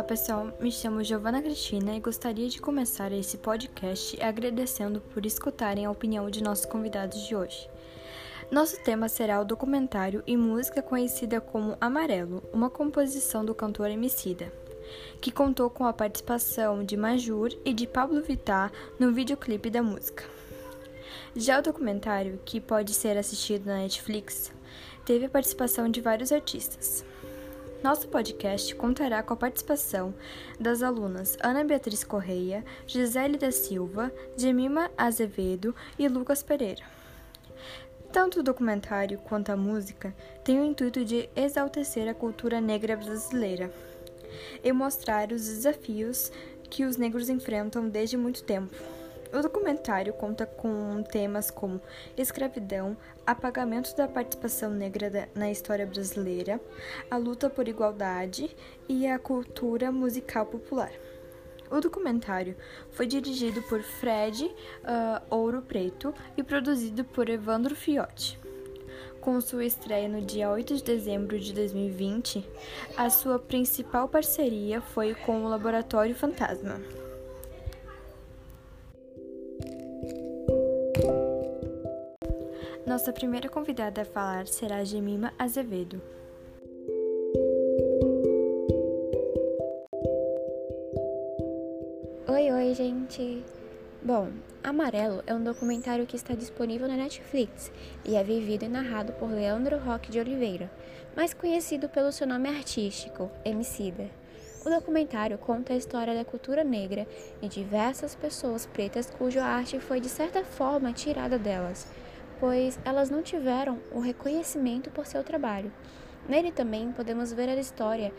Olá pessoal, me chamo Giovana Cristina e gostaria de começar esse podcast agradecendo por escutarem a opinião de nossos convidados de hoje. Nosso tema será o documentário e música conhecida como Amarelo, uma composição do cantor Emicida, que contou com a participação de Majur e de Pablo Vittar no videoclipe da música. Já o documentário, que pode ser assistido na Netflix, teve a participação de vários artistas. Nosso podcast contará com a participação das alunas Ana Beatriz Correia, Gisele da Silva, Jemima Azevedo e Lucas Pereira. Tanto o documentário quanto a música têm o intuito de exaltecer a cultura negra brasileira e mostrar os desafios que os negros enfrentam desde muito tempo. O documentário conta com temas como escravidão, apagamento da participação negra na história brasileira, a luta por igualdade e a cultura musical popular. O documentário foi dirigido por Fred uh, Ouro Preto e produzido por Evandro Fiotti. Com sua estreia no dia 8 de dezembro de 2020, a sua principal parceria foi com o Laboratório Fantasma. Nossa primeira convidada a falar será Gemima Azevedo. Oi, oi, gente! Bom, Amarelo é um documentário que está disponível na Netflix e é vivido e narrado por Leandro Roque de Oliveira, mais conhecido pelo seu nome artístico, Emicida. O documentário conta a história da cultura negra e diversas pessoas pretas cuja arte foi de certa forma tirada delas, pois elas não tiveram o reconhecimento por seu trabalho. Nele também podemos ver a história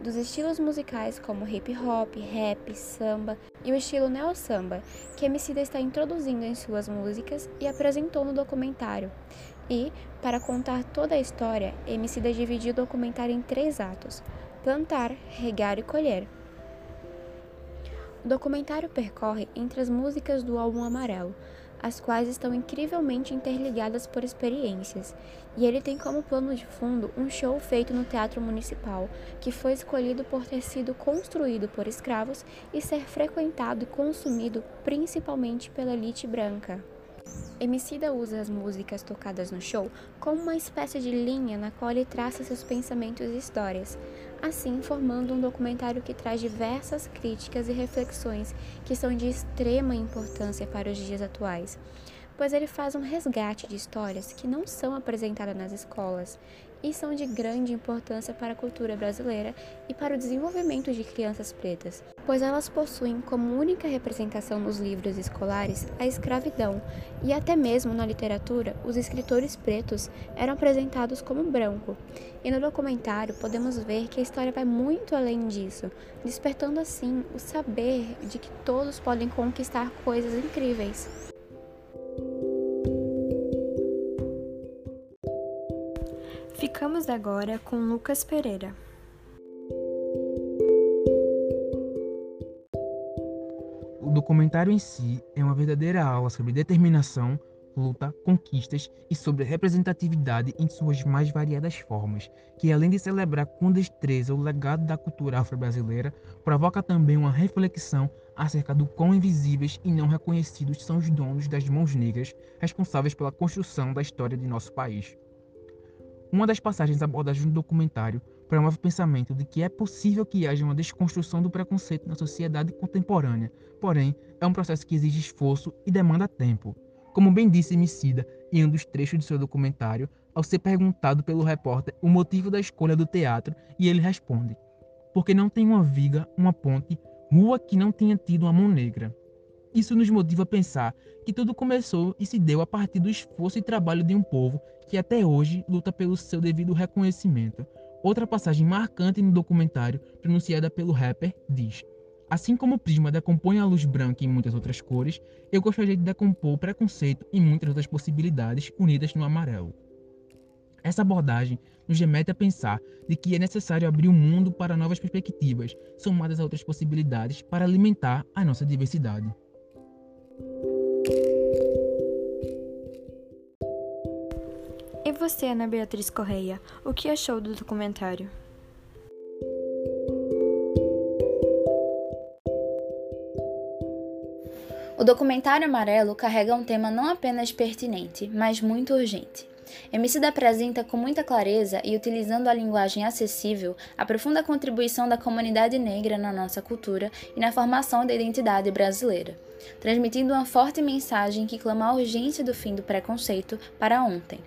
dos estilos musicais como hip hop, rap, samba e o estilo neo samba, que Emicida está introduzindo em suas músicas e apresentou no documentário. E, para contar toda a história, Emicida dividiu o documentário em três atos: plantar, regar e colher. O documentário percorre entre as músicas do álbum Amarelo, as quais estão incrivelmente interligadas por experiências, e ele tem como plano de fundo um show feito no Teatro Municipal, que foi escolhido por ter sido construído por escravos e ser frequentado e consumido principalmente pela elite branca. Emicida usa as músicas tocadas no show como uma espécie de linha na qual ele traça seus pensamentos e histórias, assim formando um documentário que traz diversas críticas e reflexões que são de extrema importância para os dias atuais, pois ele faz um resgate de histórias que não são apresentadas nas escolas e são de grande importância para a cultura brasileira e para o desenvolvimento de crianças pretas, pois elas possuem como única representação nos livros escolares a escravidão, e até mesmo na literatura, os escritores pretos eram apresentados como branco. E no documentário podemos ver que a história vai muito além disso, despertando assim o saber de que todos podem conquistar coisas incríveis. Ficamos agora com Lucas Pereira. O documentário em si é uma verdadeira aula sobre determinação, luta, conquistas e sobre representatividade em suas mais variadas formas, que além de celebrar com destreza o legado da cultura afro-brasileira, provoca também uma reflexão acerca do quão invisíveis e não reconhecidos são os donos das mãos negras responsáveis pela construção da história de nosso país. Uma das passagens abordadas no documentário promove o pensamento de que é possível que haja uma desconstrução do preconceito na sociedade contemporânea, porém, é um processo que exige esforço e demanda tempo. Como bem disse Emicida em um dos trechos de seu documentário, ao ser perguntado pelo repórter o motivo da escolha do teatro, e ele responde: Porque não tem uma viga, uma ponte, rua que não tenha tido uma mão negra. Isso nos motiva a pensar que tudo começou e se deu a partir do esforço e trabalho de um povo que até hoje luta pelo seu devido reconhecimento. Outra passagem marcante no documentário, pronunciada pelo rapper, diz: Assim como o prisma decompõe a luz branca em muitas outras cores, eu gostaria de decompor o preconceito em muitas outras possibilidades unidas no amarelo. Essa abordagem nos remete a pensar de que é necessário abrir o mundo para novas perspectivas, somadas a outras possibilidades para alimentar a nossa diversidade. E você, Ana Beatriz Correia, o que achou do documentário? O documentário amarelo carrega um tema não apenas pertinente, mas muito urgente. Emicida apresenta com muita clareza e utilizando a linguagem acessível a profunda contribuição da comunidade negra na nossa cultura e na formação da identidade brasileira, transmitindo uma forte mensagem que clama a urgência do fim do preconceito para ontem.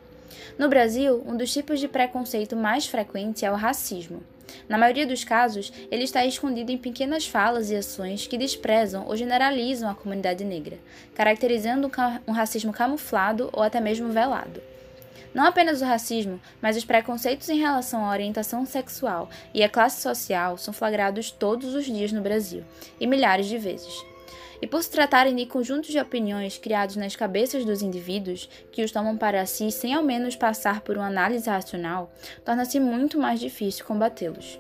No Brasil, um dos tipos de preconceito mais frequente é o racismo. Na maioria dos casos, ele está escondido em pequenas falas e ações que desprezam ou generalizam a comunidade negra, caracterizando um racismo camuflado ou até mesmo velado. Não apenas o racismo, mas os preconceitos em relação à orientação sexual e à classe social são flagrados todos os dias no Brasil, e milhares de vezes. E por se tratarem de conjuntos de opiniões criados nas cabeças dos indivíduos, que os tomam para si sem ao menos passar por uma análise racional, torna-se muito mais difícil combatê-los.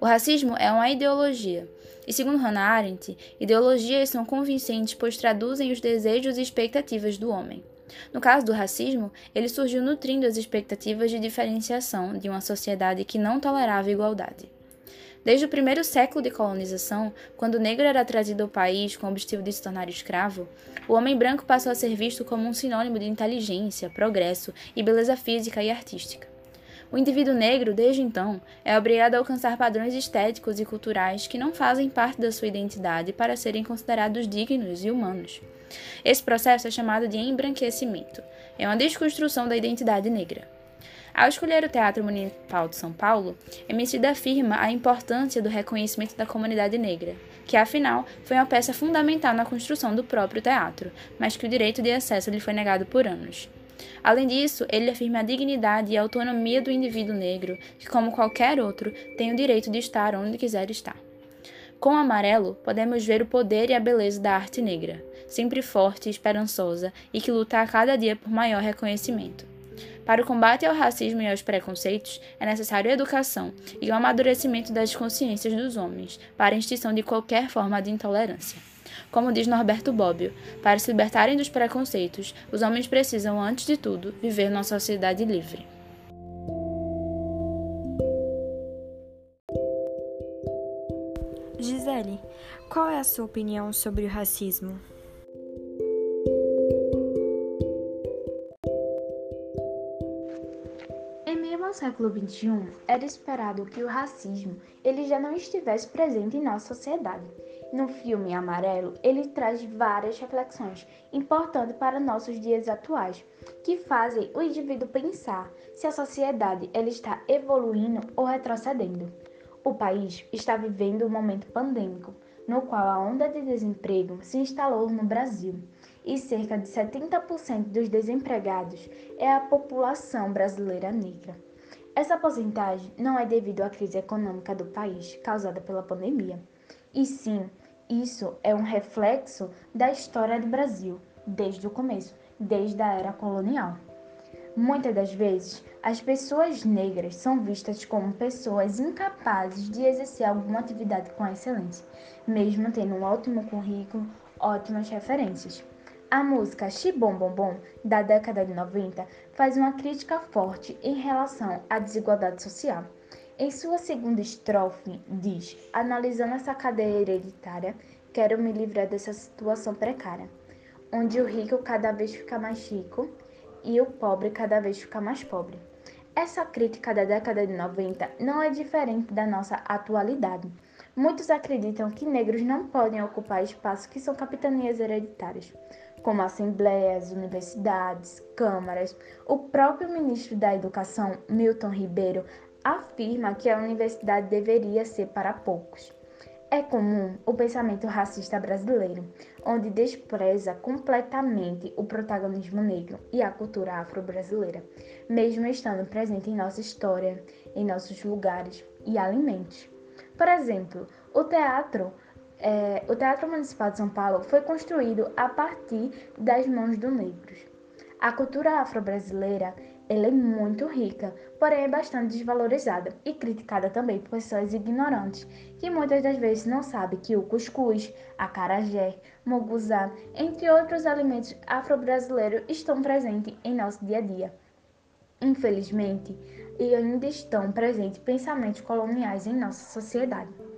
O racismo é uma ideologia, e segundo Hannah Arendt, ideologias são convincentes pois traduzem os desejos e expectativas do homem. No caso do racismo, ele surgiu nutrindo as expectativas de diferenciação de uma sociedade que não tolerava igualdade. Desde o primeiro século de colonização, quando o negro era trazido ao país com o objetivo de se tornar escravo, o homem branco passou a ser visto como um sinônimo de inteligência, progresso e beleza física e artística. O indivíduo negro, desde então, é obrigado a alcançar padrões estéticos e culturais que não fazem parte da sua identidade para serem considerados dignos e humanos. Esse processo é chamado de embranquecimento. É uma desconstrução da identidade negra. Ao escolher o Teatro Municipal de São Paulo, Emicida afirma a importância do reconhecimento da comunidade negra, que afinal foi uma peça fundamental na construção do próprio teatro, mas que o direito de acesso lhe foi negado por anos. Além disso, ele afirma a dignidade e a autonomia do indivíduo negro, que, como qualquer outro, tem o direito de estar onde quiser estar. Com o amarelo, podemos ver o poder e a beleza da arte negra, sempre forte e esperançosa e que luta a cada dia por maior reconhecimento. Para o combate ao racismo e aos preconceitos, é necessário educação e o amadurecimento das consciências dos homens para a extinção de qualquer forma de intolerância. Como diz Norberto Bobbio, para se libertarem dos preconceitos, os homens precisam, antes de tudo, viver numa sociedade livre. Gisele, qual é a sua opinião sobre o racismo? Ao século XXI, era esperado que o racismo ele já não estivesse presente em nossa sociedade. No filme Amarelo, ele traz várias reflexões importantes para nossos dias atuais, que fazem o indivíduo pensar se a sociedade ela está evoluindo ou retrocedendo. O país está vivendo um momento pandêmico, no qual a onda de desemprego se instalou no Brasil e cerca de 70% dos desempregados é a população brasileira negra. Essa porcentagem não é devido à crise econômica do país causada pela pandemia, e sim, isso é um reflexo da história do Brasil desde o começo, desde a era colonial. Muitas das vezes, as pessoas negras são vistas como pessoas incapazes de exercer alguma atividade com excelência, mesmo tendo um ótimo currículo, ótimas referências. A música Xibom Bom Bom, da década de 90, faz uma crítica forte em relação à desigualdade social. Em sua segunda estrofe, diz: Analisando essa cadeia hereditária, quero me livrar dessa situação precária, onde o rico cada vez fica mais rico e o pobre cada vez fica mais pobre. Essa crítica da década de 90 não é diferente da nossa atualidade. Muitos acreditam que negros não podem ocupar espaços que são capitanias hereditárias, como assembleias, universidades, câmaras. O próprio ministro da Educação, Milton Ribeiro, afirma que a universidade deveria ser para poucos. É comum o pensamento racista brasileiro, onde despreza completamente o protagonismo negro e a cultura afro-brasileira, mesmo estando presente em nossa história, em nossos lugares e alimentos. Por exemplo, o teatro, é, o Teatro Municipal de São Paulo foi construído a partir das mãos dos negros. A cultura afro-brasileira ela é muito rica, porém é bastante desvalorizada e criticada também por pessoas ignorantes, que muitas das vezes não sabem que o cuscuz, acarajé, moguzá, entre outros alimentos afro-brasileiros estão presentes em nosso dia a dia. Infelizmente, e ainda estão presentes pensamentos coloniais em nossa sociedade.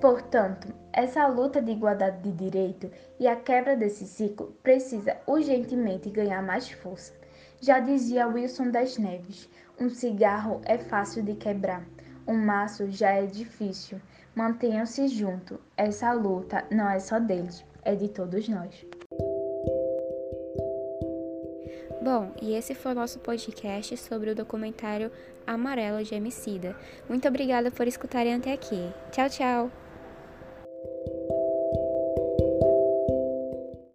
Portanto, essa luta de igualdade de direito e a quebra desse ciclo precisa urgentemente ganhar mais força. Já dizia Wilson das Neves: um cigarro é fácil de quebrar, um maço já é difícil. Mantenham-se juntos. Essa luta não é só deles, é de todos nós. Bom, e esse foi o nosso podcast sobre o documentário Amarelo de Emicida. Muito obrigada por escutarem até aqui. Tchau, tchau!